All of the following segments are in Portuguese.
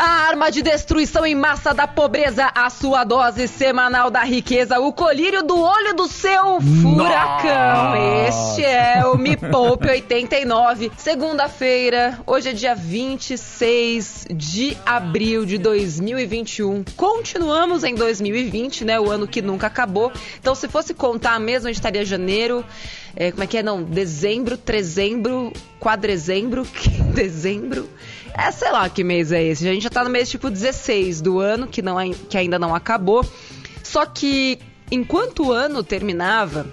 A arma de destruição em massa da pobreza, a sua dose semanal da riqueza, o colírio do olho do seu furacão. Este é o Me Poupe 89. Segunda-feira, hoje é dia 26 de abril de 2021. Continuamos em 2020, né? O ano que nunca acabou. Então, se fosse contar mesmo, a gente estaria janeiro. É, como é que é? Não, dezembro, trezembro, quadrezembro, dezembro. É, sei lá que mês é esse. A gente já tá no mês tipo 16 do ano, que, não, é, que ainda não acabou. Só que enquanto o ano terminava,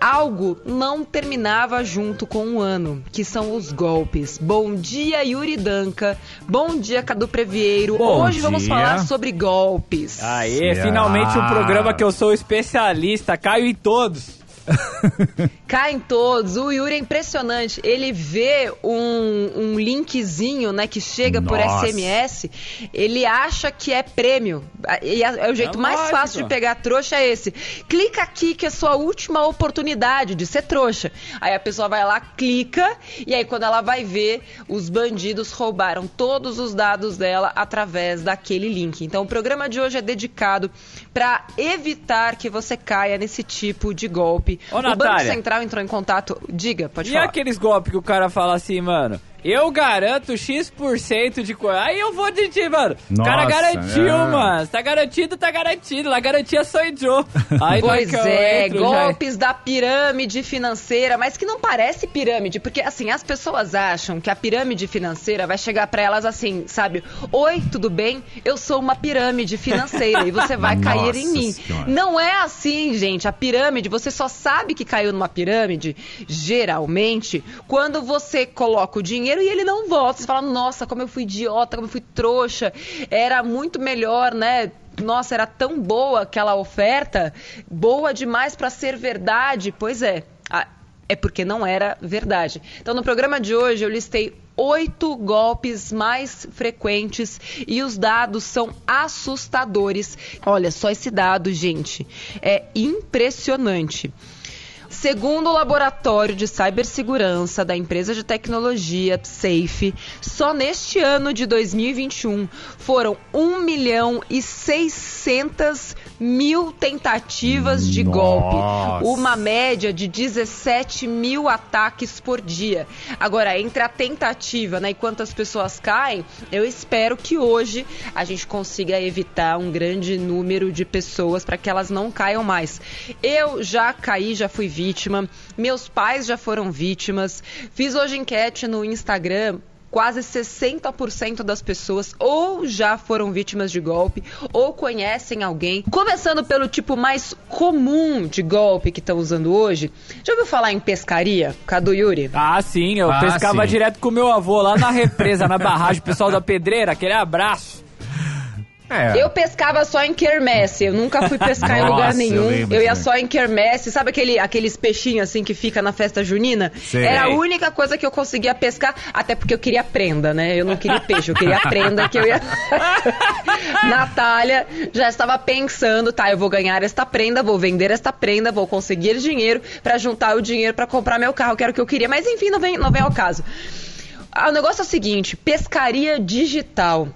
algo não terminava junto com o ano, que são os golpes. Bom dia, Yuri Danca. Bom dia, Cadu Previeiro. Bom Hoje vamos dia. falar sobre golpes. Aê, Ah. finalmente um programa que eu sou especialista, caio em todos. Caem todos. O Yuri é impressionante. Ele vê um, um linkzinho, né, que chega por Nossa. SMS, ele acha que é prêmio. E é, é o jeito É mais lógico. fácil de pegar trouxa é esse. Clica aqui que é sua última oportunidade de ser trouxa. Aí a pessoa vai lá, clica, e aí quando ela vai ver, os bandidos roubaram todos os dados dela através daquele link. Então o programa de hoje é dedicado para evitar que você caia nesse tipo de golpe. Ô, o Banco Natália. Central entrou em contato. Diga, pode E falar. aqueles golpes que o cara fala assim, mano, eu garanto X% de coisa. Aí eu vou de ti, mano. o cara Nossa, garantiu, é. mano. Tá garantido, tá garantido. La garantia sou eu. Aí hora Pois é, entro, já- golpes da pirâmide financeira, mas que não parece pirâmide, porque assim, as pessoas acham que a pirâmide financeira vai chegar pra elas assim, sabe? Oi, tudo bem? Eu sou uma pirâmide financeira e você vai cair em Nossa mim. Senhora. Não é assim, gente. A pirâmide, você só sabe que caiu numa pirâmide, geralmente, quando você coloca o dinheiro e ele não volta. Você fala, nossa, como eu fui idiota, como eu fui trouxa. Era muito melhor, né? Nossa, era tão boa aquela oferta, boa demais pra ser verdade. Pois é, é porque não era verdade. Então, no programa de hoje, eu listei oito golpes mais frequentes e os dados são assustadores. Olha só esse dado, gente, é impressionante. Segundo o laboratório de cibersegurança da empresa de tecnologia Safe, só neste ano de 2021 foram 1 milhão e 600 mil tentativas de Nossa. golpe. Uma média de 17 mil ataques por dia. Agora, entre a tentativa né, e quantas pessoas caem, eu espero que hoje a gente consiga evitar um grande número de pessoas para que elas não caiam mais. Eu já caí, já fui vítima, meus pais já foram vítimas. Fiz hoje enquete no Instagram. Quase 60% das pessoas ou já foram vítimas de golpe ou conhecem alguém. Começando pelo tipo mais comum de golpe que estão usando hoje. Já ouviu falar em pescaria, Cadu Yuri? Ah, sim, eu Ah, pescava sim. direto com meu avô lá na represa, na barragem, o pessoal da pedreira, aquele abraço. É. Eu pescava só em quermesse, eu nunca fui pescar em Nossa, lugar eu nenhum. lembro Eu, ia só em quermesse, sabe aquele, aqueles peixinhos assim que fica na festa junina? Sei. Era a única coisa que eu conseguia pescar, até porque eu queria prenda, né? Eu não queria peixe, eu queria prenda que eu ia. Natália já estava pensando, tá, eu vou ganhar esta prenda, vou vender esta prenda, vou conseguir dinheiro pra juntar o dinheiro pra comprar meu carro, que era o que eu queria, mas enfim, não vem, não vem ao caso. Ah, O negócio é o seguinte: pescaria digital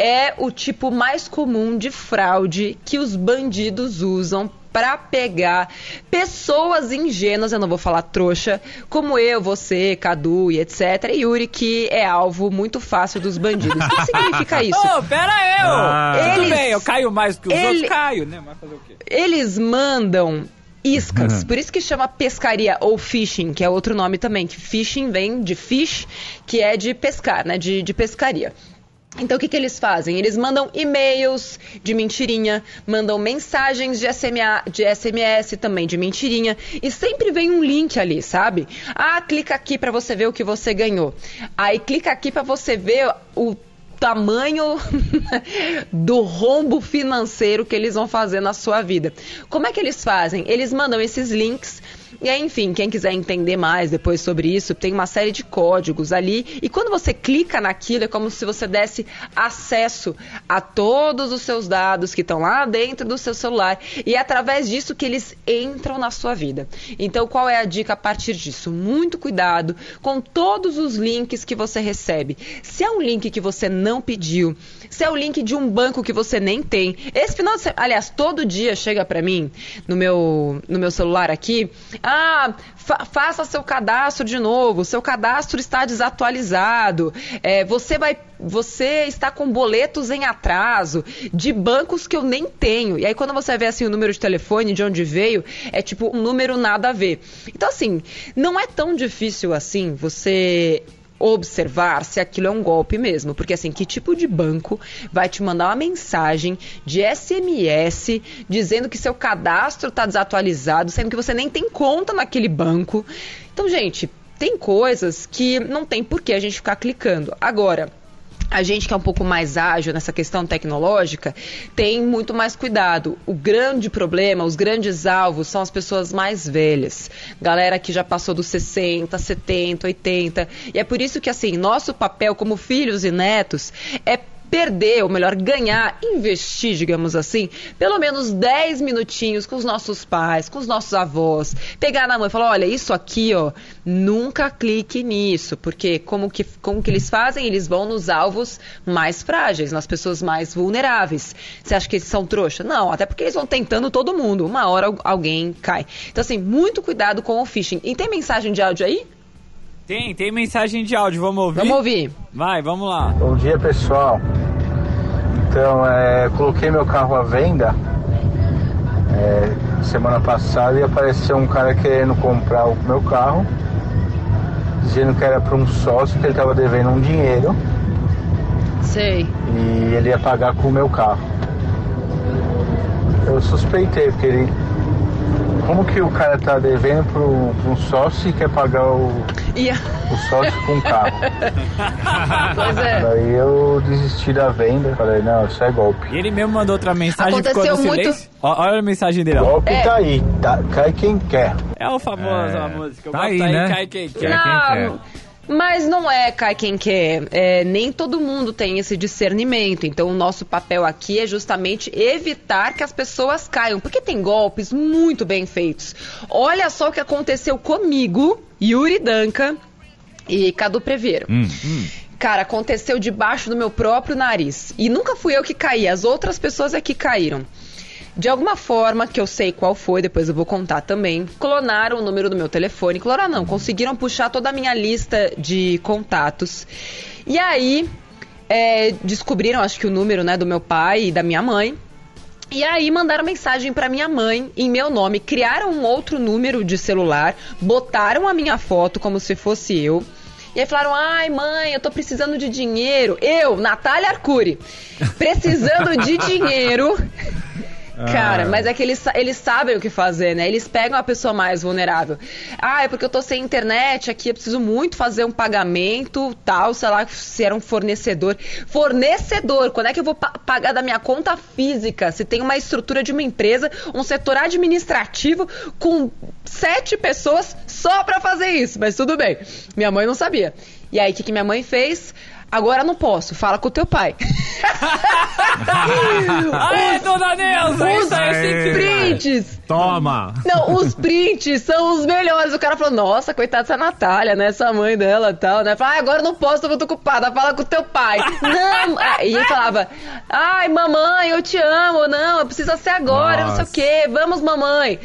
é o tipo mais comum de fraude que os bandidos usam para pegar pessoas ingênuas, eu não vou falar trouxa, como eu, você, Cadu e etc. E Yuri, que é alvo muito fácil dos bandidos. O que significa isso? Ô, pera eu! Ah. Tudo Eles- bem, eu caio mais do que os ele- outros, caio, né? Mas fazer o quê? Eles mandam iscas, por isso que chama pescaria ou fishing, que é outro nome também, que fishing vem de fish, que é de pescar, né, de, de pescaria. Então o que, que eles fazem? Eles mandam e-mails de mentirinha, mandam mensagens de, SMA, de SMS também de mentirinha e sempre vem um link ali, sabe? Ah, clica aqui para você ver o que você ganhou. Aí clica aqui para você ver o tamanho do rombo financeiro que eles vão fazer na sua vida. Como é que eles fazem? Eles mandam esses links E aí, enfim, quem quiser entender mais depois sobre isso, tem uma série de códigos ali. E quando você clica naquilo, é como se você desse acesso a todos os seus dados que estão lá dentro do seu celular. E é através disso que eles entram na sua vida. Então, qual é a dica a partir disso? Muito cuidado com todos os links que você recebe. Se é um link que você não pediu, se é o link de um banco que você nem tem. Esse final de semana, aliás, todo dia chega para mim no meu, no meu celular aqui, ah, fa faça seu cadastro de novo, seu cadastro está desatualizado, é, você vai, você está com boletos em atraso de bancos que eu nem tenho. E aí quando você vê assim o número de telefone, de onde veio, é tipo um número nada a ver. Então assim, não é tão difícil assim você observar se aquilo é um golpe mesmo. Porque assim, que tipo de banco vai te mandar uma mensagem de SMS dizendo que seu cadastro está desatualizado, sendo que você nem tem conta naquele banco? Então, gente, tem coisas que não tem por que a gente ficar clicando. Agora, a gente que é um pouco mais ágil nessa questão tecnológica tem muito mais cuidado. O grande problema, os grandes alvos são as pessoas mais velhas. Galera que já passou dos 60, 70, 80. E é por isso que, assim, nosso papel como filhos e netos é perder, ou melhor, ganhar, investir, digamos assim, pelo menos 10 minutinhos com os nossos pais, com os nossos avós, pegar na mão e falar, olha, isso aqui, ó, nunca clique nisso, porque como que, como que eles fazem? Eles vão nos alvos mais frágeis, nas pessoas mais vulneráveis. Você acha que eles são trouxa? Não, até porque eles vão tentando todo mundo, uma hora alguém cai. Então, assim, muito cuidado com o phishing. E tem mensagem de áudio aí? Tem, tem mensagem de áudio, vamos ouvir? Vamos ouvir. Vai, vamos lá. Bom dia, pessoal. Então, é, coloquei meu carro à venda é, semana passada e apareceu um cara querendo comprar o meu carro, dizendo que era para um sócio que ele estava devendo um dinheiro. Sei. E ele ia pagar com o meu carro. Eu suspeitei, porque ele como que o cara tá devendo para um sócio e quer pagar o, yeah. o sócio com o carro? pois é. Daí eu desisti da venda, falei, não, isso é golpe. E ele mesmo mandou outra mensagem Aconteceu ficou muito... Olha a mensagem dele. Golpe é. tá aí, tá, cai quem quer. É o famoso é. a música. O tá aí, tá né? aí, cai quem quer. Não, quem quer. Mas não é cai quem quer. É, nem todo mundo tem esse discernimento. Então, o nosso papel aqui é justamente evitar que as pessoas caiam. Porque tem golpes muito bem feitos. Olha só o que aconteceu comigo, Yuri Danca e Cadu Preveiro. Hum, hum. Cara, aconteceu debaixo do meu próprio nariz. E nunca fui eu que caí, as outras pessoas é que caíram. De alguma forma, que eu sei qual foi, depois eu vou contar também, clonaram o número do meu telefone. Clonaram não, conseguiram puxar toda a minha lista de contatos. E aí, é, descobriram, acho que o número né, do meu pai e da minha mãe. E aí mandaram mensagem para minha mãe em meu nome, criaram um outro número de celular, botaram a minha foto como se fosse eu. E aí falaram: "Ai, mãe, eu tô precisando de dinheiro". Eu, Natália Arcuri, precisando de dinheiro. Cara, mas é que eles, eles sabem o que fazer, né? Eles pegam a pessoa mais vulnerável. Ah, é porque eu tô sem internet aqui, eu preciso muito fazer um pagamento, tal, sei lá, se era um fornecedor. Fornecedor, quando é que eu vou pa pagar da minha conta física? Se tem uma estrutura de uma empresa, um setor administrativo com sete pessoas só para fazer isso. Mas tudo bem. Minha mãe não sabia. E aí, o que, que minha mãe fez? Agora não posso, fala com o teu pai. Aê, dona Neuza! Os aí, prints! Toma! Não, os prints são os melhores. O cara falou, nossa, coitada dessa Natália, né? Essa mãe dela e tal, né? Fala, ah, agora não posso, eu tô ocupada, fala com o teu pai. não! E ele falava, ai, mamãe, eu te amo, não, precisa ser agora, nossa. não sei o quê, vamos, mamãe.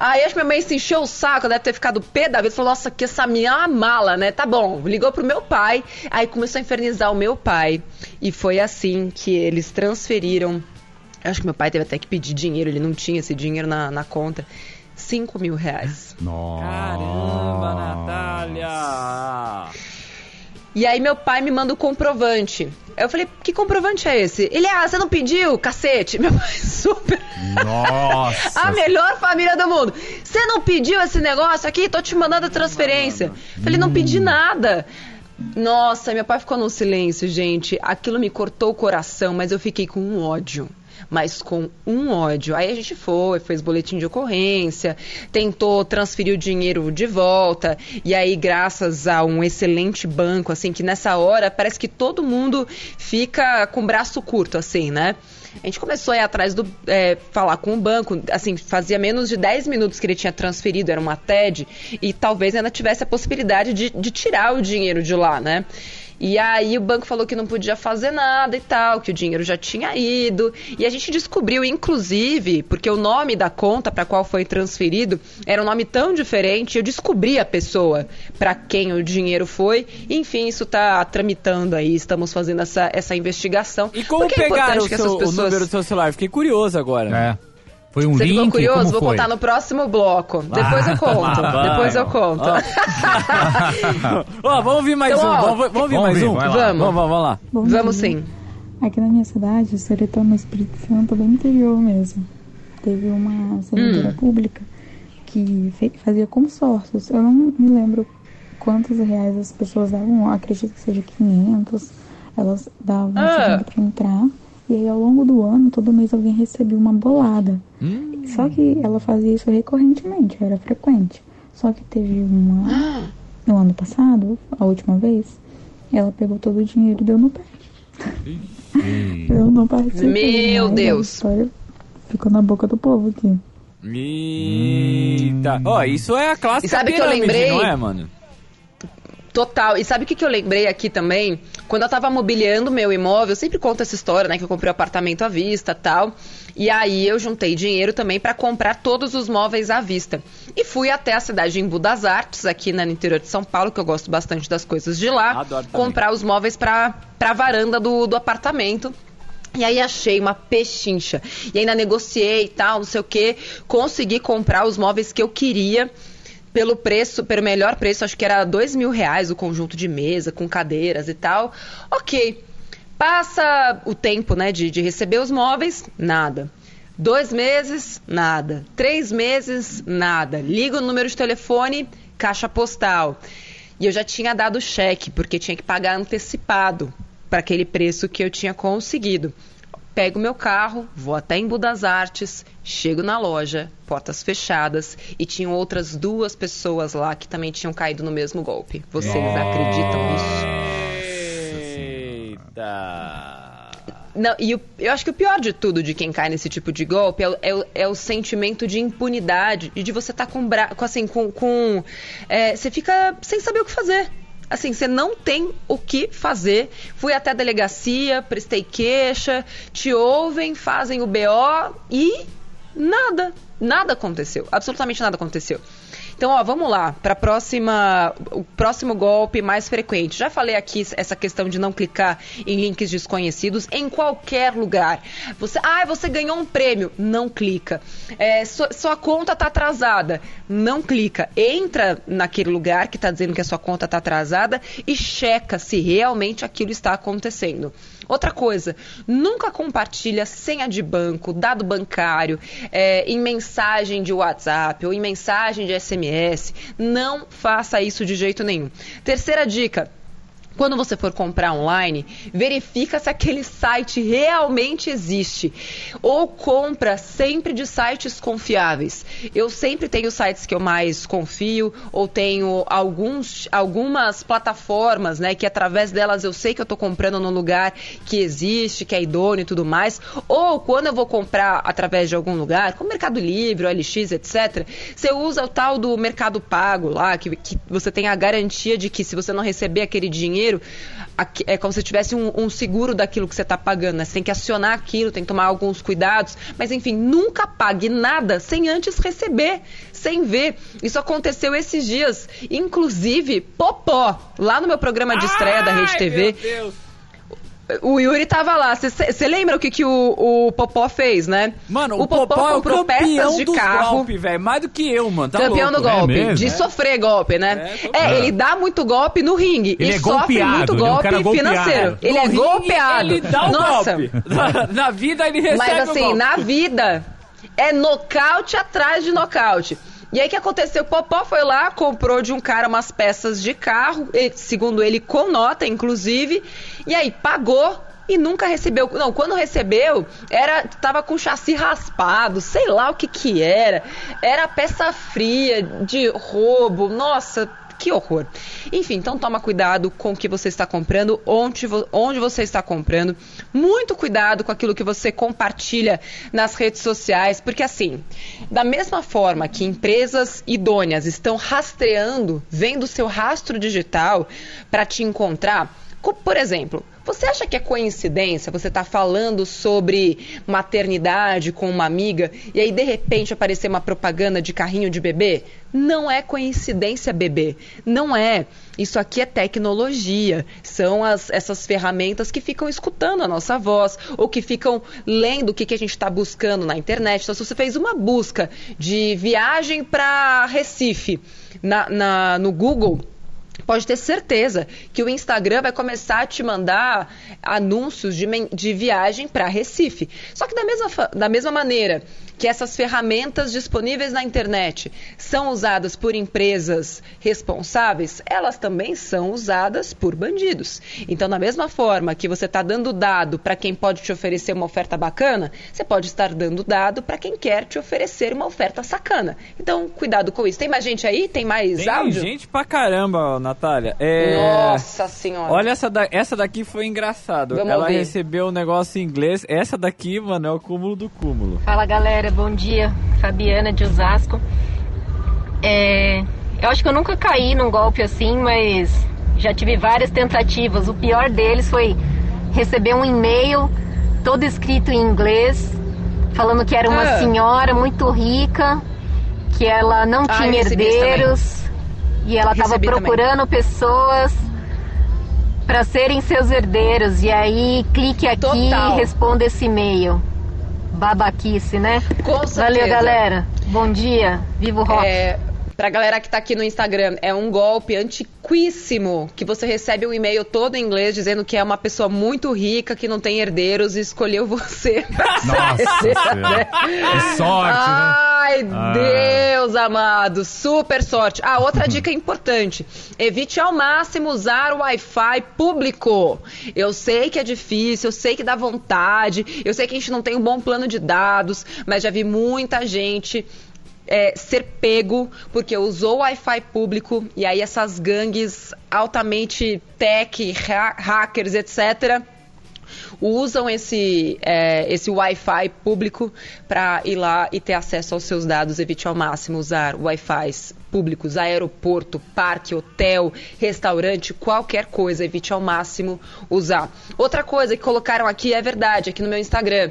Aí acho que minha mãe se encheu o saco, deve ter ficado pé da vida. Falou, nossa, que essa minha é uma mala, né? Tá bom. Ligou pro meu pai. Aí começou a infernizar o meu pai. E foi assim que eles transferiram. Acho que meu pai teve até que pedir dinheiro, ele não tinha esse dinheiro na, na conta. 5 mil reais. Nossa. Caramba, Natália! E aí meu pai me manda o comprovante. Eu falei, que comprovante é esse? Ele, ah, você não pediu, cacete. Meu pai super. Nossa. a melhor família do mundo. Você não pediu esse negócio aqui? Tô te mandando a transferência. Eu falei, não pedi nada. Nossa, meu pai ficou no silêncio, gente. Aquilo me cortou o coração, mas eu fiquei com um ódio. Mas com um ódio. Aí a gente foi, fez boletim de ocorrência, tentou transferir o dinheiro de volta, e aí, graças a um excelente banco, assim, que nessa hora parece que todo mundo fica com o braço curto, assim, né? A gente começou a ir atrás do. É, falar com o banco, assim, fazia menos de 10 minutos que ele tinha transferido, era uma TED, e talvez ainda tivesse a possibilidade de, de tirar o dinheiro de lá, né? E aí o banco falou que não podia fazer nada e tal, que o dinheiro já tinha ido. E a gente descobriu, inclusive, porque o nome da conta para qual foi transferido era um nome tão diferente, eu descobri a pessoa para quem o dinheiro foi. Enfim, isso está tramitando aí, estamos fazendo essa, essa investigação. E como é pegaram o, seu, pessoas... o número do seu celular? Fiquei curioso agora. É. Foi um Você link? ficou curioso? Como Vou foi? contar no próximo bloco. Depois eu conto. Ah, Depois eu conto. Ó, vamos ouvir mais então, um. Ó, vamos, vamos ouvir mais um? Vamos. Vamos, vamos, lá. Bom vamos dia. sim. Aqui na minha cidade, o Seretão no Espírito Santo, bem interior mesmo. Teve uma servidora hum. pública que fazia consórcios. Eu não me lembro quantos reais as pessoas davam. acredito que seja 500. Elas davam ah. para entrar. E aí, ao longo do ano, todo mês alguém recebia uma bolada. Hum. Só que ela fazia isso recorrentemente, era frequente. Só que teve uma. No ano passado, a última vez, ela pegou todo o dinheiro e deu no pé. Eu não participei. Meu Deus! Ficou na boca do povo aqui. Eita! Ó, oh, isso é a classe e sabe que eu lembrei? não é, mano? Total. E sabe o que, que eu lembrei aqui também? Quando eu tava mobiliando meu imóvel, eu sempre conto essa história, né? Que eu comprei um apartamento à vista tal. E aí eu juntei dinheiro também para comprar todos os móveis à vista. E fui até a cidade de Embu das Artes, aqui no interior de São Paulo, que eu gosto bastante das coisas de lá. Adoro comprar os móveis pra, pra varanda do, do apartamento. E aí achei uma pechincha. E ainda negociei e tal, não sei o que. Consegui comprar os móveis que eu queria pelo preço, pelo melhor preço, acho que era dois mil reais o conjunto de mesa, com cadeiras e tal. Ok. Passa o tempo, né, de, de receber os móveis, nada. Dois meses, nada. Três meses, nada. Liga o número de telefone, caixa postal. E eu já tinha dado cheque, porque tinha que pagar antecipado para aquele preço que eu tinha conseguido pego meu carro, vou até em das Artes, chego na loja, portas fechadas, e tinham outras duas pessoas lá que também tinham caído no mesmo golpe. Vocês acreditam nisso? Eita! Não, e eu, eu acho que o pior de tudo de quem cai nesse tipo de golpe é, é, é o sentimento de impunidade e de você estar tá com, com, assim, com, com é, você fica sem saber o que fazer assim, você não tem o que fazer. Fui até a delegacia, prestei queixa, te ouvem, fazem o BO e nada, nada aconteceu. Absolutamente nada aconteceu. Então, ó, vamos lá para próxima, o próximo golpe mais frequente. Já falei aqui essa questão de não clicar em links desconhecidos em qualquer lugar. Você, ah, você ganhou um prêmio, não clica. É, sua, sua conta está atrasada, não clica. Entra naquele lugar que está dizendo que a sua conta está atrasada e checa se realmente aquilo está acontecendo. Outra coisa, nunca compartilha senha de banco, dado bancário, é, em mensagem de WhatsApp ou em mensagem de SMS. Não faça isso de jeito nenhum. Terceira dica quando você for comprar online, verifica se aquele site realmente existe. Ou compra sempre de sites confiáveis. Eu sempre tenho sites que eu mais confio, ou tenho alguns, algumas plataformas, né? Que através delas eu sei que eu estou comprando num lugar que existe, que é idôneo e tudo mais. Ou quando eu vou comprar através de algum lugar, como Mercado Livre, OLX, etc., você usa o tal do Mercado Pago lá, que, que você tem a garantia de que se você não receber aquele dinheiro, dinheiro, é como se tivesse um, um seguro daquilo que você está pagando. Né? Você tem que acionar aquilo, tem que tomar alguns cuidados. Mas, enfim, nunca pague nada sem antes receber, sem ver. Isso aconteceu esses dias. Inclusive, Popó, lá no meu programa de estreia Ai, da Rede TV. Meu Deus o Yuri tava lá. Você lembra o que, que o, o Popó fez, né? Mano, o, o Popó, Popó comprou é peças de carro. Golpe, velho. Mais do que eu, mano. Tá campeão louco. do golpe. É de é. sofrer golpe, né? É, é, ele dá muito golpe no ringue. Ele e é sofre muito golpe um financeiro. Ele é golpeado. Ele dá o Nossa. golpe. na vida ele recebe Mas assim, na vida é nocaute atrás de nocaute. E aí o que aconteceu? Popó foi lá, comprou de um cara umas peças de carro, segundo ele, com nota, inclusive, e aí pagou e nunca recebeu. Não, quando recebeu, era tava com chassi raspado, sei lá o que que era. Era peça fria de roubo. Nossa, que horror. Enfim, então toma cuidado com o que você está comprando, onde, onde você está comprando. Muito cuidado com aquilo que você compartilha nas redes sociais, porque assim, da mesma forma que empresas idôneas estão rastreando, vendo seu rastro digital para te encontrar, por exemplo, você acha que é coincidência você estar tá falando sobre maternidade com uma amiga e aí de repente aparecer uma propaganda de carrinho de bebê? Não é coincidência, bebê. Não é. Isso aqui é tecnologia. São as, essas ferramentas que ficam escutando a nossa voz ou que ficam lendo o que, que a gente está buscando na internet. Então, se você fez uma busca de viagem para Recife na, na, no Google pode ter certeza que o Instagram vai começar a te mandar anúncios de, de viagem para Recife. Só que da mesma, da mesma maneira que essas ferramentas disponíveis na internet são usadas por empresas responsáveis, elas também são usadas por bandidos. Então, da mesma forma que você está dando dado para quem pode te oferecer uma oferta bacana, você pode estar dando dado para quem quer te oferecer uma oferta sacana. Então, cuidado com isso. Tem mais gente aí? Tem mais Tem áudio? Tem gente pra caramba, Natália. É... Nossa senhora. Olha essa, da... essa daqui foi engraçado. Vamos Ela recebeu um negócio em inglês. Essa daqui, mano, é o cúmulo do cúmulo. Fala, galera bom dia. Fabiana de Osasco. É, eu acho que eu nunca caí num golpe assim, mas já tive várias tentativas. O pior deles foi receber um e-mail todo escrito em inglês, falando que era uma ah. senhora muito rica, que ela não ah, tinha herdeiros e ela estava procurando também. pessoas para serem seus herdeiros. E aí clique aqui Total. e responda esse e-mail babaquice, né? Com certeza. Valeu, galera. Bom dia. Viva o rock. É, pra galera que tá aqui no Instagram, é um golpe antiquíssimo que você recebe um e-mail todo em inglês dizendo que é uma pessoa muito rica, que não tem herdeiros e escolheu você. Nossa, né? é sorte, né? Ai, ah. Deus amado, super sorte. Ah, outra dica importante: evite ao máximo usar o Wi-Fi público. Eu sei que é difícil, eu sei que dá vontade, eu sei que a gente não tem um bom plano de dados, mas já vi muita gente é, ser pego porque usou Wi-Fi público e aí essas gangues altamente tech, ha hackers, etc usam esse, é, esse Wi-Fi público para ir lá e ter acesso aos seus dados. Evite ao máximo usar Wi-Fis públicos, aeroporto, parque, hotel, restaurante, qualquer coisa. Evite ao máximo usar. Outra coisa que colocaram aqui é verdade, aqui no meu Instagram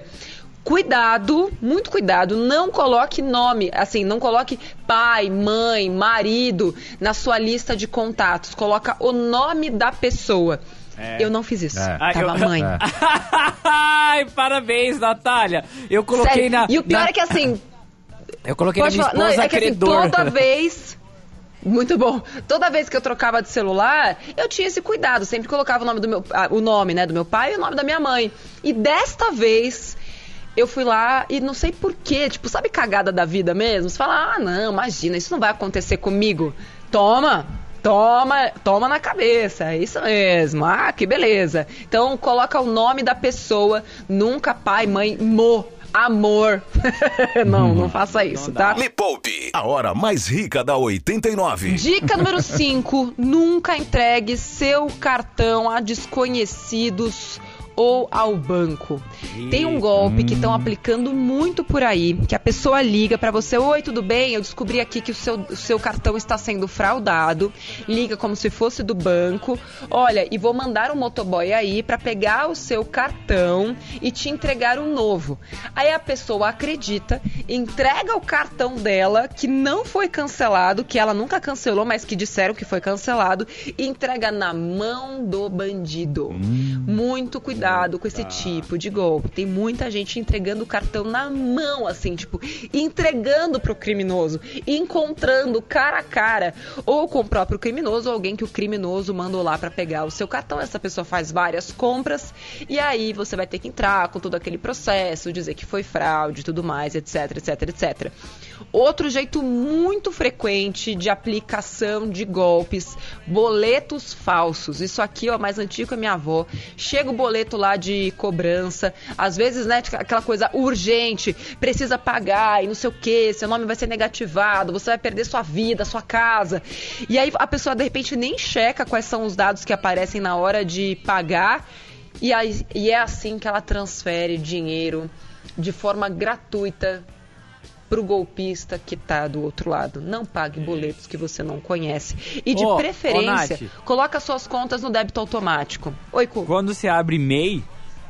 cuidado, muito cuidado, não coloque nome, assim, não coloque pai, mãe, marido na sua lista de contatos. Coloca o nome da pessoa. É. Eu não fiz isso. É. Ah, Tava eu... mãe. É. Ai, parabéns, Natália. Eu coloquei Sério? na. E o pior na... é que assim. Eu coloquei na minha esposa não, é que, assim, toda vez. Muito bom. Toda vez que eu trocava de celular, eu tinha esse cuidado. Sempre colocava o nome do meu, ah, o nome, né, do meu pai e o nome da minha mãe. E desta vez eu fui lá e não sei porquê, tipo, sabe cagada da vida mesmo? Você fala, ah, não, imagina, isso não vai acontecer comigo. Toma, toma, toma na cabeça, é isso mesmo. Ah, que beleza. Então coloca o nome da pessoa, nunca pai, mãe, mo. Amor. não, não faça isso, tá? Me poupe. A hora mais rica da 89. Dica número 5. nunca entregue seu cartão a desconhecidos ou ao banco. Tem um golpe hum. que estão aplicando muito por aí, que a pessoa liga para você, oi, tudo bem? Eu descobri aqui que o seu, o seu cartão está sendo fraudado. Liga como se fosse do banco. Olha, e vou mandar um motoboy aí para pegar o seu cartão e te entregar um novo. Aí a pessoa acredita, entrega o cartão dela que não foi cancelado, que ela nunca cancelou, mas que disseram que foi cancelado, e entrega na mão do bandido. Hum. Muito cuidado cuidado com esse tipo de golpe. Tem muita gente entregando o cartão na mão, assim, tipo, entregando pro criminoso, encontrando cara a cara, ou com o próprio criminoso, ou alguém que o criminoso mandou lá para pegar o seu cartão. Essa pessoa faz várias compras e aí você vai ter que entrar com todo aquele processo, dizer que foi fraude e tudo mais, etc, etc, etc. Outro jeito muito frequente de aplicação de golpes, boletos falsos. Isso aqui, ó, mais antigo a minha avó. Chega o boleto lá de cobrança. Às vezes, né, aquela coisa urgente, precisa pagar e não sei o que, seu nome vai ser negativado, você vai perder sua vida, sua casa. E aí a pessoa de repente nem checa quais são os dados que aparecem na hora de pagar. E, aí, e é assim que ela transfere dinheiro de forma gratuita para o golpista que está do outro lado. Não pague boletos que você não conhece. E de oh, preferência, oh, coloca suas contas no débito automático. Oi, Cu. Quando você abre MEI,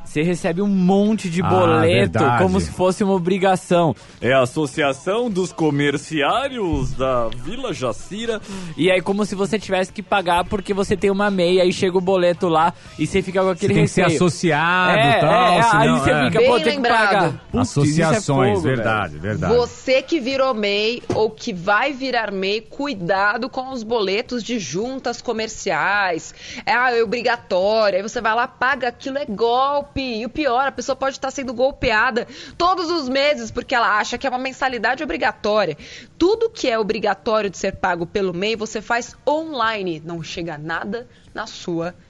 você recebe um monte de ah, boleto, ah, como se fosse uma obrigação. É a Associação dos Comerciários da Vila Jacira. E aí, como se você tivesse que pagar porque você tem uma meia, aí chega o boleto lá e você fica com aquele você tem receio. que ser associado e é, tal. É, senão, aí você é. fica, pô, tem que pagar. Putz, é Associações, é fogo, verdade, velho. verdade. Você que virou MEI ou que vai virar MEI, cuidado com os boletos de juntas comerciais. É, ah, é obrigatório. Aí você vai lá, paga aquilo, é golpe golpe. E o pior, a pessoa pode estar sendo golpeada todos os meses porque ela acha que é uma mensalidade obrigatória. Tudo que é obrigatório de ser pago pelo MEI, você faz online. Não chega nada na sua casa.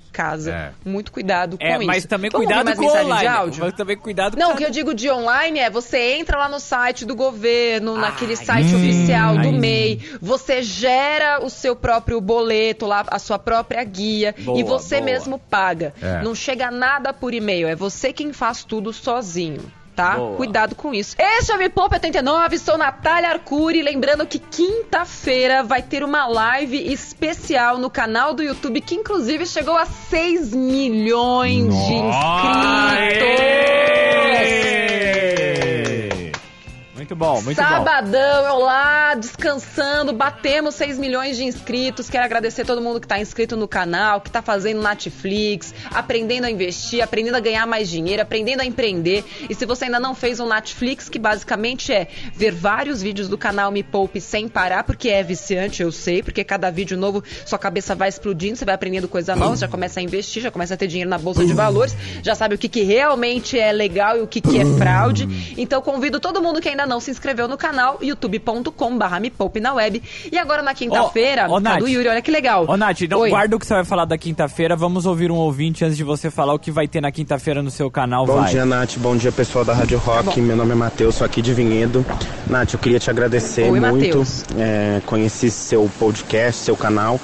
É. Muito cuidado com é, isso. Mas também Vamos cuidado com online. De áudio? Mas também cuidado Não, o que eu digo de online é você entra lá no site do governo, naquele site hum, oficial do MEI, você gera o seu próprio boleto lá, a sua própria guia boa, e você boa. mesmo paga. É. Não chega nada por e-mail, é você quem faz tudo sozinho tá? Boa. Cuidado com isso. Este é o Me Poupa 89, sou Natália Arcuri. Lembrando que quinta-feira vai ter uma live especial no canal do YouTube, que inclusive chegou a 6 milhões Nossa. de inscritos. Muito bom, muito Sabadão, bom. eu lá, descansando, batemos 6 milhões de inscritos. Quero agradecer todo mundo que está inscrito no canal, que está fazendo Netflix, aprendendo a investir, aprendendo a ganhar mais dinheiro, aprendendo a empreender. E se você ainda não fez um Netflix, que basicamente é ver vários vídeos do canal Me Poupe sem parar, porque é viciante, eu sei, porque cada vídeo novo sua cabeça vai explodindo, você vai aprendendo coisa nova, já começa a investir, já começa a ter dinheiro na bolsa de valores, já sabe o que, que realmente é legal e o que, que é fraude. Então convido todo mundo que ainda não não se inscreveu no canal, youtube.com.br me poupe na web. E agora na quinta-feira, oh, oh, do Yuri, olha que legal. Ô, Nath, não guarda o que você vai falar da quinta-feira. Vamos ouvir um ouvinte antes de você falar o que vai ter na quinta-feira no seu canal. Bom vai. dia, Nath. Bom dia, pessoal da Rádio Rock. Tá Meu nome é Matheus, sou aqui de Vinhedo. Nath, eu queria te agradecer Oi, muito. É, conheci seu podcast, seu canal.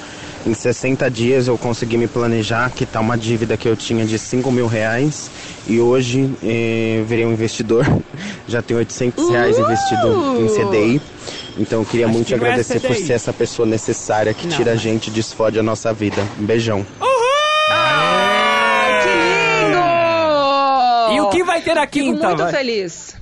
Em 60 dias eu consegui me planejar, quitar uma dívida que eu tinha de 5 mil reais e hoje eh, virei um investidor. Já tenho 800 reais investido em CDI. Então eu queria Acho muito que te é agradecer por ser essa pessoa necessária que Não, tira a gente, desfode a nossa vida. Um beijão. Uhul! Ah, que lindo! E o que vai ter na quinta? Fico muito vai? feliz.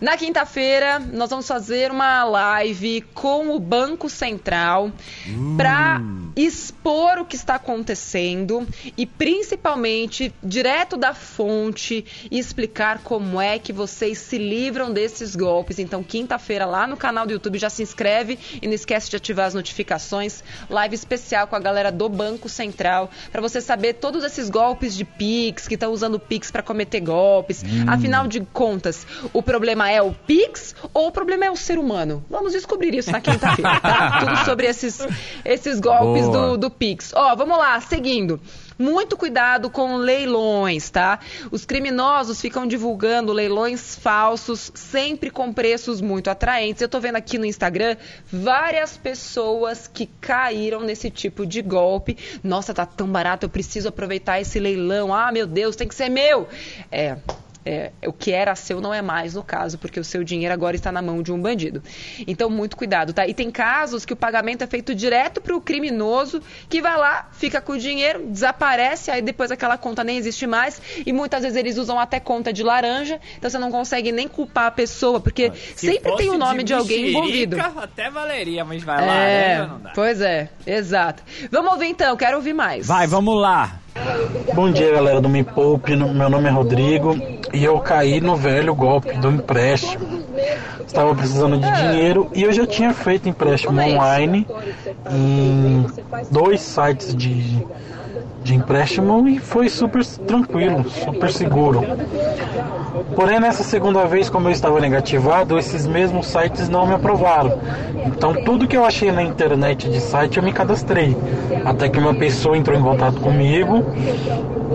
Na quinta-feira, nós vamos fazer uma live com o Banco Central uh. para expor o que está acontecendo e principalmente direto da fonte explicar como é que vocês se livram desses golpes. Então, quinta-feira lá no canal do YouTube já se inscreve e não esquece de ativar as notificações. Live especial com a galera do Banco Central para você saber todos esses golpes de Pix que estão usando Pix para cometer golpes. Hum. Afinal de contas, o problema é o Pix ou o problema é o ser humano? Vamos descobrir isso na quinta-feira, tá? Tudo sobre esses, esses golpes do, do Pix. Ó, vamos lá, seguindo. Muito cuidado com leilões, tá? Os criminosos ficam divulgando leilões falsos, sempre com preços muito atraentes. Eu tô vendo aqui no Instagram várias pessoas que caíram nesse tipo de golpe. Nossa, tá tão barato, eu preciso aproveitar esse leilão. Ah, meu Deus, tem que ser meu. É, é, o que era seu não é mais no caso, porque o seu dinheiro agora está na mão de um bandido. Então, muito cuidado, tá? E tem casos que o pagamento é feito direto para o criminoso, que vai lá, fica com o dinheiro, desaparece, aí depois aquela conta nem existe mais, e muitas vezes eles usam até conta de laranja, então você não consegue nem culpar a pessoa, porque Se sempre tem o nome de, de alguém envolvido. Até valeria, mas vai lá, é, né? Não dá. Pois é, exato. Vamos ouvir então, quero ouvir mais. Vai, vamos lá. Bom dia, galera do Me Poupe. Meu nome é Rodrigo e eu caí no velho golpe do empréstimo. Estava precisando de dinheiro e eu já tinha feito empréstimo online em dois sites de, de empréstimo e foi super tranquilo, super seguro. Porém, nessa segunda vez, como eu estava negativado, esses mesmos sites não me aprovaram. Então, tudo que eu achei na internet de site eu me cadastrei. Até que uma pessoa entrou em contato comigo,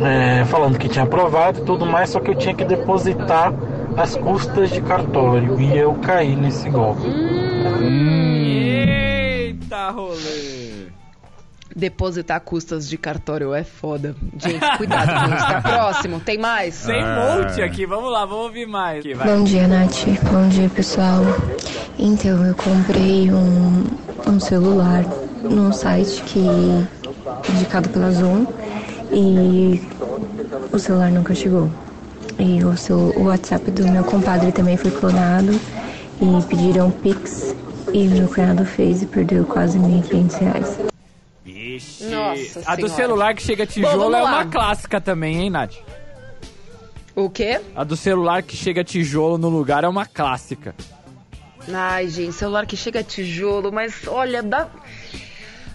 é, falando que tinha aprovado e tudo mais, só que eu tinha que depositar as custas de cartório. E eu caí nesse golpe. Hum. Eita, rolê! Depositar custas de cartório é foda. Gente, cuidado com isso. Tá próximo, tem mais? Tem um monte aqui, vamos lá, vamos ouvir mais. Aqui, Bom dia, Nath. Bom dia, pessoal. Então, eu comprei um, um celular num site que indicado pela Zoom e o celular nunca chegou. E o, seu, o WhatsApp do meu compadre também foi clonado e pediram Pix e meu cunhado fez e perdeu quase R$ 1.500. Vixe. Nossa A do celular que chega tijolo Bom, é uma clássica também, hein, Nath? O quê? A do celular que chega tijolo no lugar é uma clássica. Ai, gente, celular que chega tijolo, mas olha, dá.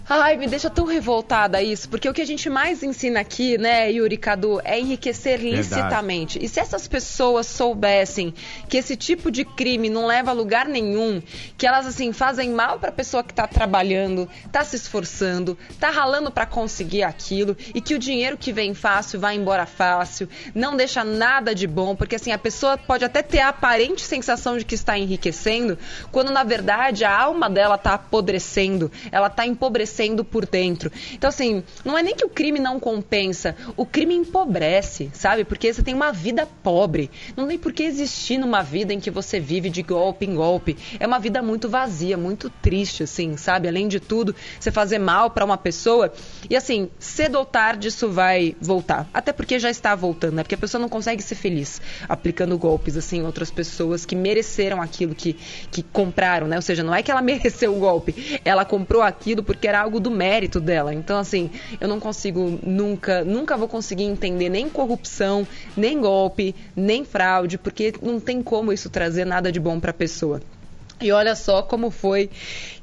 Ai, me deixa tão revoltada isso, porque o que a gente mais ensina aqui, né, Yuri Cadu, é enriquecer licitamente. Verdade. E se essas pessoas soubessem que esse tipo de crime não leva a lugar nenhum, que elas assim fazem mal para a pessoa que está trabalhando, está se esforçando, está ralando para conseguir aquilo e que o dinheiro que vem fácil vai embora fácil, não deixa nada de bom, porque assim a pessoa pode até ter a aparente sensação de que está enriquecendo, quando na verdade a alma dela está apodrecendo, ela está empobrecendo acontecendo por dentro. Então, assim, não é nem que o crime não compensa, o crime empobrece, sabe? Porque você tem uma vida pobre. Não tem por que existir numa vida em que você vive de golpe em golpe. É uma vida muito vazia, muito triste, assim, sabe? Além de tudo, você fazer mal para uma pessoa. E, assim, cedo ou tarde isso vai voltar. Até porque já está voltando, né? Porque a pessoa não consegue ser feliz aplicando golpes, assim, em outras pessoas que mereceram aquilo que, que compraram, né? Ou seja, não é que ela mereceu o golpe, ela comprou aquilo porque era algo do mérito dela. Então, assim, eu não consigo nunca, nunca vou conseguir entender nem corrupção, nem golpe, nem fraude, porque não tem como isso trazer nada de bom para a pessoa. E olha só como foi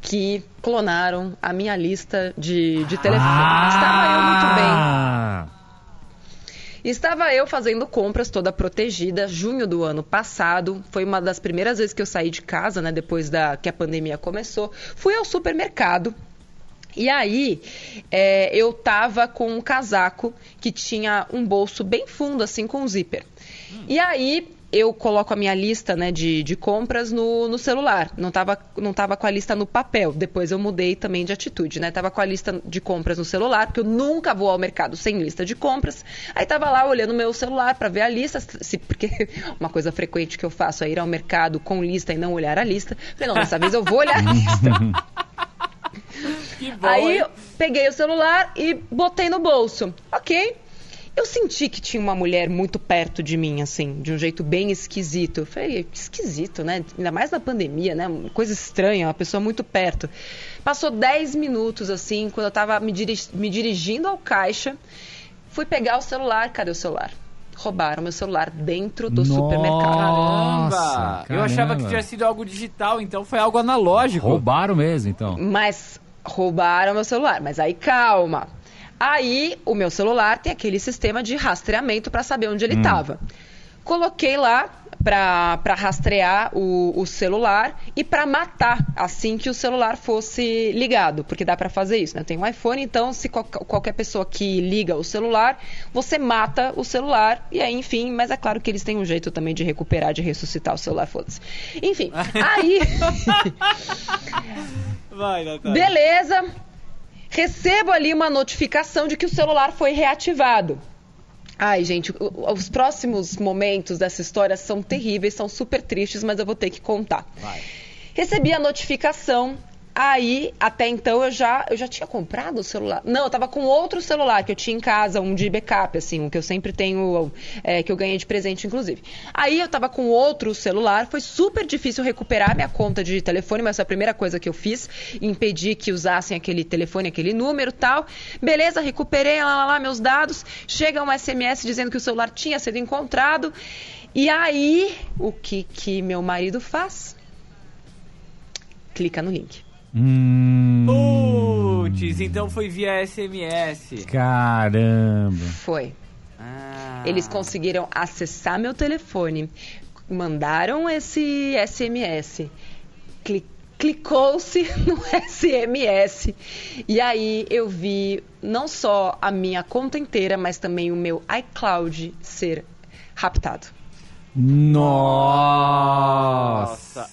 que clonaram a minha lista de, de telefone. Ah! Estava eu muito bem. Estava eu fazendo compras toda protegida, junho do ano passado. Foi uma das primeiras vezes que eu saí de casa, né? Depois da que a pandemia começou. Fui ao supermercado e aí, é, eu tava com um casaco que tinha um bolso bem fundo, assim, com um zíper. Hum. E aí, eu coloco a minha lista né, de, de compras no, no celular. Não estava não tava com a lista no papel. Depois eu mudei também de atitude, né? Tava com a lista de compras no celular, porque eu nunca vou ao mercado sem lista de compras. Aí tava lá olhando meu celular para ver a lista, se, porque uma coisa frequente que eu faço é ir ao mercado com lista e não olhar a lista. Falei, não, dessa vez eu vou olhar a lista. Que bom, Aí hein? peguei o celular e botei no bolso. Ok. Eu senti que tinha uma mulher muito perto de mim, assim, de um jeito bem esquisito. Eu falei, esquisito, né? Ainda mais na pandemia, né? Uma coisa estranha, uma pessoa muito perto. Passou 10 minutos, assim, quando eu tava me, me dirigindo ao caixa, fui pegar o celular. Cadê o celular? roubaram meu celular dentro do Nossa, supermercado. Caramba! Caramba! Eu achava que tinha sido algo digital, então foi algo analógico. Roubaram mesmo, então. Mas roubaram meu celular. Mas aí calma. Aí o meu celular tem aquele sistema de rastreamento para saber onde ele estava. Hum. Coloquei lá para rastrear o, o, celular e para matar assim que o celular fosse ligado, porque dá para fazer isso, né? Tem um iPhone, então se qual, qualquer pessoa que liga o celular, você mata o celular e aí, enfim, mas é claro que eles têm um jeito também de recuperar, de ressuscitar o celular, foda-se. Enfim, aí Vai, Natália. Beleza. Recebo ali uma notificação de que o celular foi reativado. Ai, gente, os próximos momentos dessa história são terríveis, são super tristes, mas eu vou ter que contar. Vai. Recebi a notificação Aí, até então, eu já, eu já tinha comprado o celular. Não, eu tava com outro celular que eu tinha em casa, um de backup, assim, um que eu sempre tenho, é, que eu ganhei de presente, inclusive. Aí eu tava com outro celular, foi super difícil recuperar minha conta de telefone, mas foi a primeira coisa que eu fiz, impedir que usassem aquele telefone, aquele número tal. Beleza, recuperei lá, lá, lá meus dados. Chega um SMS dizendo que o celular tinha sido encontrado. E aí, o que que meu marido faz? Clica no link. Hum... Putz, então foi via SMS. Caramba. Foi. Ah. Eles conseguiram acessar meu telefone, mandaram esse SMS, clicou-se no SMS e aí eu vi não só a minha conta inteira, mas também o meu iCloud ser raptado. Nossa!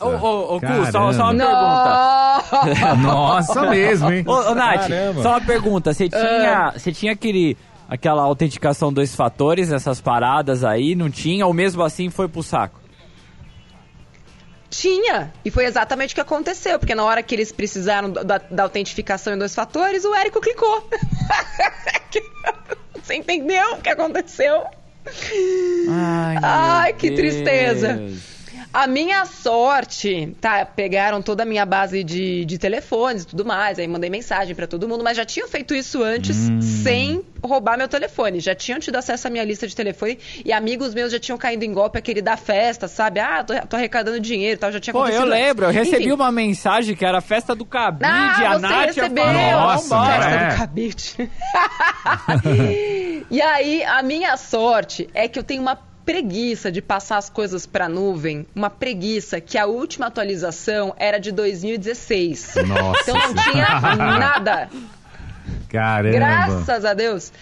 Ô, ô, ô, Cu, só, só, uma pergunta. Nossa mesmo, hein? Ô, ô Nath, Caramba. só uma pergunta. Você tinha, você tinha aquele, aquela autenticação dois fatores, essas paradas aí, não tinha? Ou mesmo assim foi pro saco? Tinha. E foi exatamente o que aconteceu. Porque na hora que eles precisaram da, da autentificação em dois fatores, o Érico clicou. Você entendeu o que aconteceu? Ai, Ai que Deus. tristeza. A minha sorte, tá? Pegaram toda a minha base de, de telefones e tudo mais, aí mandei mensagem para todo mundo, mas já tinham feito isso antes hum. sem roubar meu telefone. Já tinham tido acesso à minha lista de telefone e amigos meus já tinham caído em golpe aquele da festa, sabe? Ah, tô, tô arrecadando dinheiro e tal, já tinha Pô, acontecido. eu lembro, eu recebi Enfim. uma mensagem que era a festa do cabide, ah, a Nath recebeu. Nossa, festa é. do cabide. e aí, a minha sorte é que eu tenho uma preguiça de passar as coisas para nuvem, uma preguiça que a última atualização era de 2016. Nossa. Então não tinha nada. Caramba. Graças a Deus.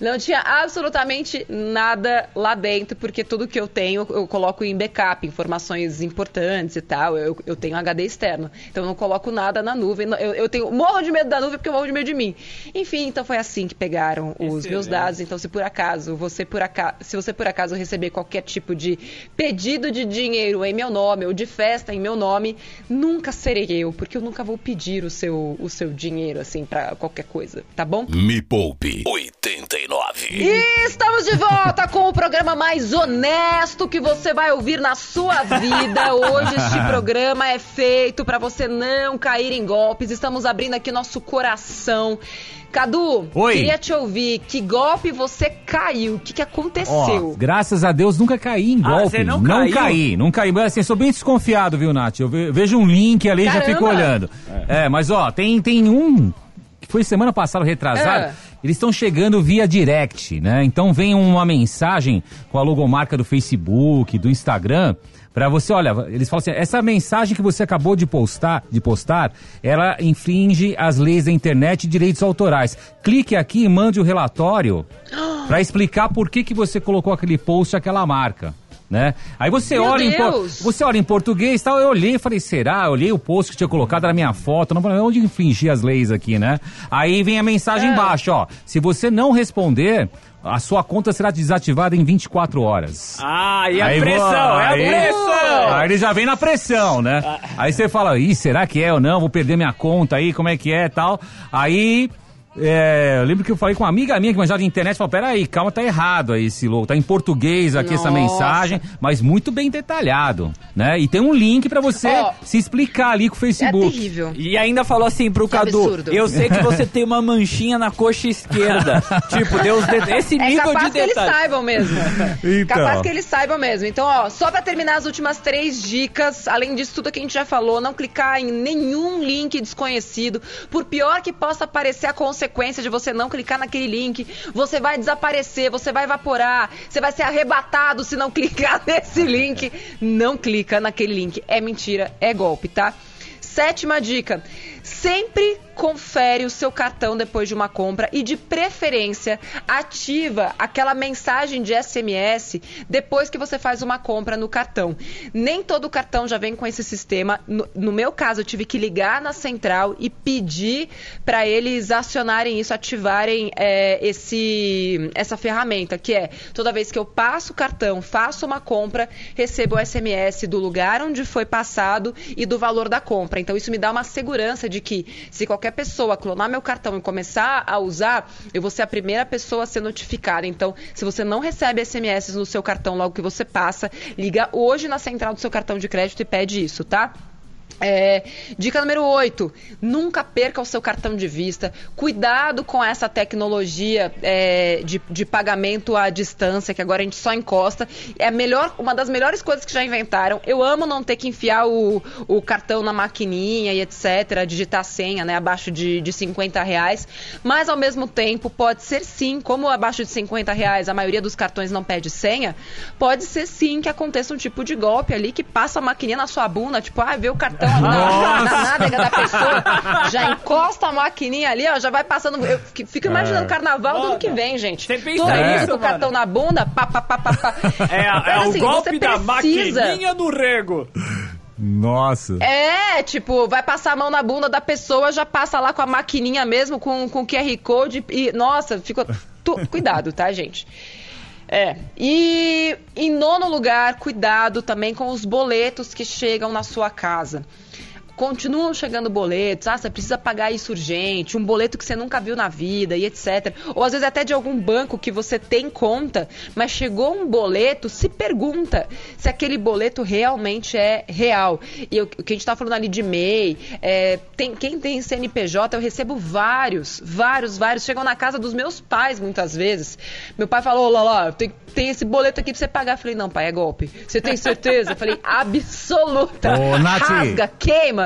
Não tinha absolutamente nada lá dentro, porque tudo que eu tenho eu coloco em backup, informações importantes e tal. Eu, eu tenho HD externo. Então eu não coloco nada na nuvem. Eu, eu tenho morro de medo da nuvem porque eu morro de medo de mim. Enfim, então foi assim que pegaram os Excelente. meus dados. Então, se por acaso você por acaso, se você por acaso receber qualquer tipo de pedido de dinheiro em meu nome ou de festa em meu nome, nunca serei eu, porque eu nunca vou pedir o seu, o seu dinheiro assim para qualquer coisa tá bom? Me Poupe 89. E estamos de volta com o programa mais honesto que você vai ouvir na sua vida. Hoje este programa é feito para você não cair em golpes. Estamos abrindo aqui nosso coração. Cadu, Oi. queria te ouvir. Que golpe você caiu? O que, que aconteceu? Oh, graças a Deus nunca caí em golpe. Ah, não, não caiu? caí, não caí. Mas assim, sou bem desconfiado, viu, Nath? Eu vejo um link ali e já fico olhando. É. é, mas ó, tem, tem um foi semana passada, retrasado, é. eles estão chegando via direct, né? Então vem uma mensagem com a logomarca do Facebook, do Instagram, para você, olha, eles falam assim, essa mensagem que você acabou de postar, de postar, ela infringe as leis da internet e direitos autorais. Clique aqui e mande o relatório para explicar por que, que você colocou aquele post, aquela marca né? Aí você Meu olha, em, você olha em português tal, eu olhei e falei, será? Eu olhei o post que tinha colocado na minha foto, não falei, onde infringir as leis aqui, né? Aí vem a mensagem é. embaixo, ó, se você não responder, a sua conta será desativada em 24 horas. Ah, e a aí, pressão, boa, é a aí, pressão! Aí ele já vem na pressão, né? Ah. Aí você fala, ih, será que é ou não? Vou perder minha conta aí, como é que é tal. Aí é, eu lembro que eu falei com uma amiga minha que manjava de internet, falou, peraí, calma, tá errado aí esse louco, tá em português aqui Nossa. essa mensagem, mas muito bem detalhado, né? E tem um link para você oh, se explicar ali com o Facebook. É terrível. E ainda falou assim pro que Cadu, absurdo. eu sei que você tem uma manchinha na coxa esquerda. tipo, Deus, esse é nível de detalhe. capaz que eles saibam mesmo. então. Capaz que eles saibam mesmo. Então, ó, só para terminar as últimas três dicas, além disso tudo que a gente já falou, não clicar em nenhum link desconhecido, por pior que possa parecer a consequência consequência de você não clicar naquele link. Você vai desaparecer, você vai evaporar, você vai ser arrebatado se não clicar nesse link. Não clica naquele link. É mentira, é golpe, tá? Sétima dica: sempre confere o seu cartão depois de uma compra e, de preferência, ativa aquela mensagem de SMS depois que você faz uma compra no cartão. Nem todo cartão já vem com esse sistema. No, no meu caso, eu tive que ligar na central e pedir para eles acionarem isso, ativarem é, esse, essa ferramenta, que é toda vez que eu passo o cartão, faço uma compra, recebo o SMS do lugar onde foi passado e do valor da compra. Então, isso me dá uma segurança de que se qualquer qualquer pessoa clonar meu cartão e começar a usar, eu vou ser a primeira pessoa a ser notificada. Então, se você não recebe SMS no seu cartão logo que você passa, liga hoje na central do seu cartão de crédito e pede isso, tá? É, dica número 8, nunca perca o seu cartão de vista. Cuidado com essa tecnologia é, de, de, pagamento à distância, que agora a gente só encosta. É melhor, uma das melhores coisas que já inventaram. Eu amo não ter que enfiar o, o cartão na maquininha e etc., digitar senha, né, abaixo de, de 50 reais. Mas ao mesmo tempo, pode ser sim, como abaixo de 50 reais a maioria dos cartões não pede senha, pode ser sim que aconteça um tipo de golpe ali que passa a maquininha na sua bunda, tipo, ah, vê o cartão na, na nádega da pessoa, já encosta a maquininha ali, ó, já vai passando. Eu fico imaginando é. carnaval do ano que vem, gente. Você pensa Todo isso, com o cartão na bunda, pá, pá, pá, pá, pá. É, é assim, o golpe da maquininha do rego. Nossa. É, tipo, vai passar a mão na bunda da pessoa, já passa lá com a maquininha mesmo, com, com o QR Code e, nossa, fica... Tu... Cuidado, tá, gente? É. E em nono lugar, cuidado também com os boletos que chegam na sua casa continuam chegando boletos, ah, você precisa pagar isso urgente, um boleto que você nunca viu na vida e etc. Ou às vezes até de algum banco que você tem conta, mas chegou um boleto, se pergunta se aquele boleto realmente é real. E o que a gente está falando ali de MEI, é, tem, quem tem CNPJ, eu recebo vários, vários, vários, chegam na casa dos meus pais muitas vezes. Meu pai falou, Lala, tem, tem esse boleto aqui pra você pagar. Eu falei, não, pai, é golpe. Você tem certeza? Eu falei, absoluta. Ô, Nath, Rasga, queima,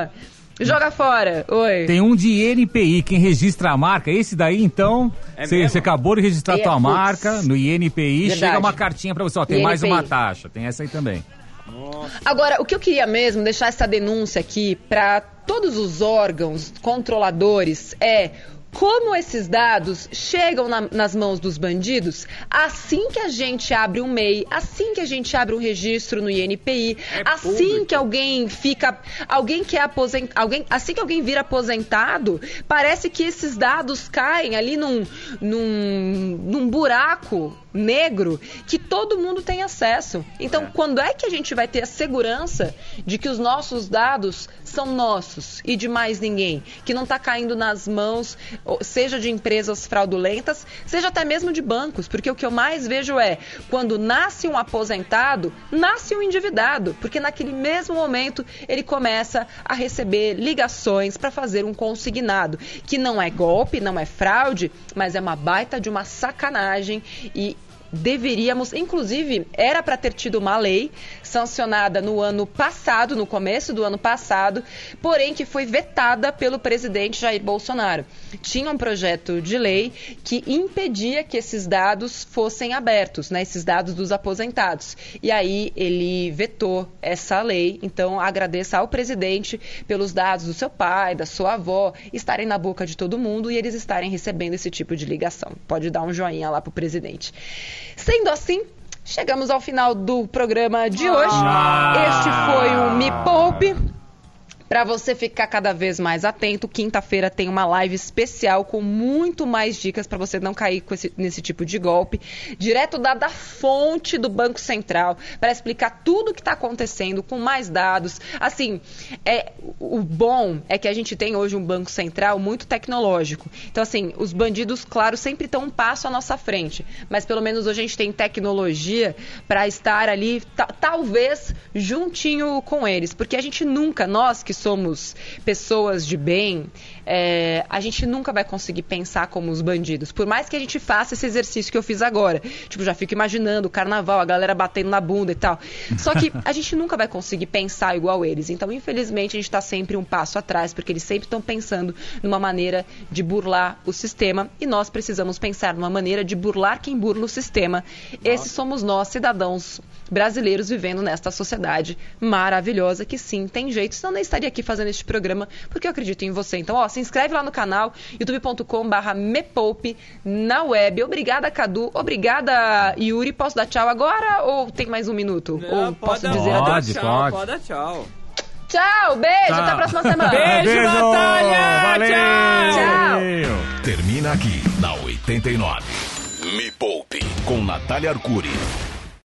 Joga fora. Oi. Tem um de INPI, quem registra a marca. Esse daí, então, você é acabou de registrar a tua é, marca no INPI, Verdade. chega uma cartinha para você. Ó, tem INPI. mais uma taxa. Tem essa aí também. Nossa. Agora, o que eu queria mesmo deixar essa denúncia aqui para todos os órgãos controladores é como esses dados chegam na, nas mãos dos bandidos? Assim que a gente abre um MEI, assim que a gente abre um registro no INPI, é assim público. que alguém fica, alguém que é aposentado, alguém, assim que alguém vira aposentado, parece que esses dados caem ali num, num, num buraco negro que todo mundo tem acesso. Então, é. quando é que a gente vai ter a segurança de que os nossos dados são nossos e de mais ninguém? Que não está caindo nas mãos, seja de empresas fraudulentas, seja até mesmo de bancos. Porque o que eu mais vejo é quando nasce um aposentado, nasce um endividado. Porque naquele mesmo momento ele começa a receber ligações para fazer um consignado, que não é golpe, não é fraude, mas é uma baita de uma sacanagem e deveríamos, inclusive, era para ter tido uma lei sancionada no ano passado, no começo do ano passado, porém que foi vetada pelo presidente Jair Bolsonaro. Tinha um projeto de lei que impedia que esses dados fossem abertos, né, esses dados dos aposentados. E aí ele vetou essa lei. Então agradeça ao presidente pelos dados do seu pai, da sua avó estarem na boca de todo mundo e eles estarem recebendo esse tipo de ligação. Pode dar um joinha lá pro presidente. Sendo assim, chegamos ao final do programa de hoje. Ah. Este foi o Me Poupe. Para você ficar cada vez mais atento, quinta-feira tem uma live especial com muito mais dicas para você não cair esse, nesse tipo de golpe, direto da, da fonte do Banco Central, para explicar tudo o que está acontecendo com mais dados. Assim, é o bom é que a gente tem hoje um Banco Central muito tecnológico. Então, assim, os bandidos, claro, sempre estão um passo à nossa frente, mas pelo menos hoje a gente tem tecnologia para estar ali, talvez juntinho com eles, porque a gente nunca, nós que somos pessoas de bem, é, a gente nunca vai conseguir pensar como os bandidos. Por mais que a gente faça esse exercício que eu fiz agora. Tipo, já fico imaginando o carnaval, a galera batendo na bunda e tal. Só que a gente nunca vai conseguir pensar igual eles. Então, infelizmente, a gente está sempre um passo atrás, porque eles sempre estão pensando numa maneira de burlar o sistema e nós precisamos pensar numa maneira de burlar quem burla o sistema. Esses somos nós, cidadãos brasileiros, vivendo nesta sociedade maravilhosa que sim, tem jeito. Senão nem estaria aqui fazendo este programa, porque eu acredito em você. Então, ó, se inscreve lá no canal, youtube.com/barra mepoupe na web. Obrigada, Cadu. Obrigada, Yuri. Posso dar tchau agora ou tem mais um minuto? Não, ou posso dar, dizer pode, adeus? Pode, pode dar tchau. Tchau, beijo, tchau. até a próxima semana. Beijo, beijo Natália! Valeu. Tchau! Termina aqui, na 89. Me Poupe, com Natália Arcuri.